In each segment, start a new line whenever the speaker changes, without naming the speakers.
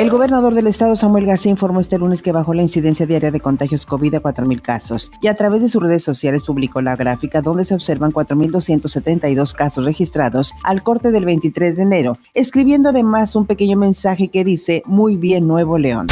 El gobernador del estado, Samuel García, informó este lunes que bajó la incidencia diaria de contagios COVID a 4.000 casos y a través de sus redes sociales publicó la gráfica donde se observan 4.272 casos registrados al corte del 23 de enero, escribiendo además un pequeño mensaje que dice, muy bien Nuevo León.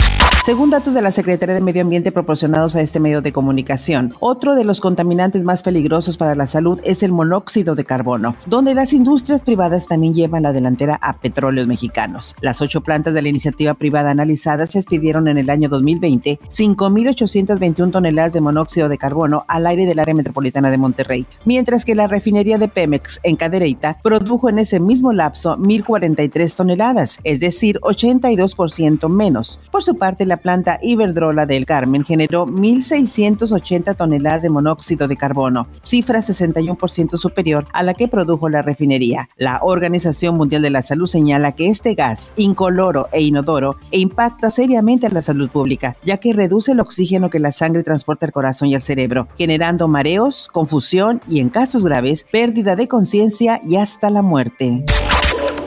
Según datos de la Secretaría de Medio Ambiente proporcionados a este medio de comunicación, otro de los contaminantes más peligrosos para la salud es el monóxido de carbono, donde las industrias privadas también llevan la delantera a petróleos mexicanos. Las ocho plantas de la iniciativa privada analizadas se expidieron en el año 2020 5.821 toneladas de monóxido de carbono al aire del área metropolitana de Monterrey, mientras que la refinería de Pemex en Cadereyta produjo en ese mismo lapso 1.043 toneladas, es decir, 82% menos. Por su parte, la planta Iberdrola del Carmen generó 1.680 toneladas de monóxido de carbono, cifra 61% superior a la que produjo la refinería. La Organización Mundial de la Salud señala que este gas, incoloro e inodoro, impacta seriamente a la salud pública, ya que reduce el oxígeno que la sangre transporta al corazón y al cerebro, generando mareos, confusión y, en casos graves, pérdida de conciencia y hasta la muerte.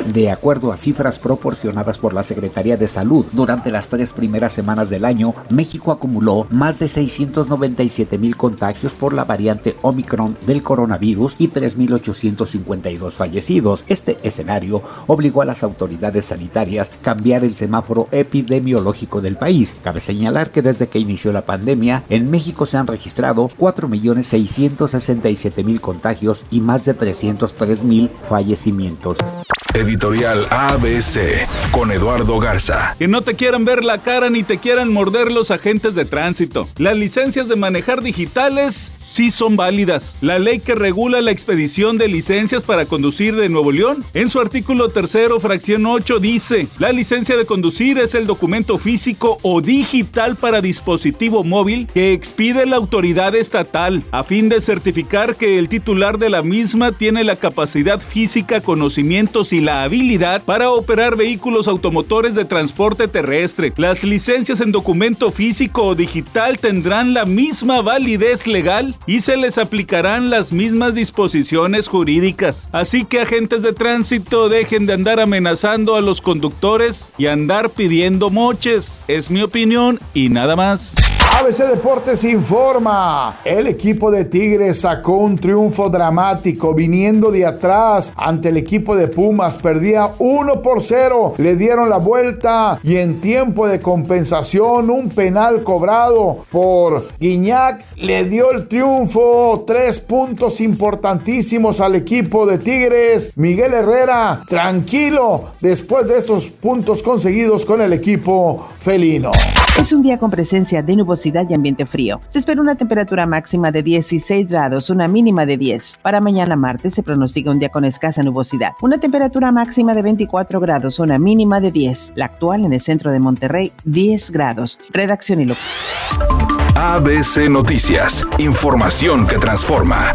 De acuerdo a cifras proporcionadas por la Secretaría de Salud, durante las tres primeras semanas del año, México acumuló más de 697 mil contagios por la variante Omicron del coronavirus y 3.852 fallecidos. Este escenario obligó a las autoridades sanitarias a cambiar el semáforo epidemiológico del país. Cabe señalar que desde que inició la pandemia, en México se han registrado 4.667.000 contagios y más de 303.000 fallecimientos.
Editorial ABC con Eduardo Garza.
Que no te quieran ver la cara ni te quieran morder los agentes de tránsito. Las licencias de manejar digitales sí son válidas. La ley que regula la expedición de licencias para conducir de Nuevo León, en su artículo tercero, fracción 8, dice, la licencia de conducir es el documento físico o digital para dispositivo móvil que expide la autoridad estatal a fin de certificar que el titular de la misma tiene la capacidad física, conocimientos y habilidad para operar vehículos automotores de transporte terrestre. Las licencias en documento físico o digital tendrán la misma validez legal y se les aplicarán las mismas disposiciones jurídicas. Así que agentes de tránsito dejen de andar amenazando a los conductores y andar pidiendo moches. Es mi opinión y nada más.
ABC Deportes informa. El equipo de Tigres sacó un triunfo dramático viniendo de atrás ante el equipo de Pumas. Perdía 1 por 0. Le dieron la vuelta y en tiempo de compensación un penal cobrado por Guiñac le dio el triunfo. Tres puntos importantísimos al equipo de Tigres. Miguel Herrera tranquilo después de estos puntos conseguidos con el equipo felino.
Es un día con presencia de nubosidad y ambiente frío. Se espera una temperatura máxima de 16 grados, una mínima de 10. Para mañana martes se pronostica un día con escasa nubosidad. Una temperatura máxima de 24 grados, una mínima de 10. La actual en el centro de Monterrey, 10 grados. Redacción y lo.
ABC Noticias. Información que transforma.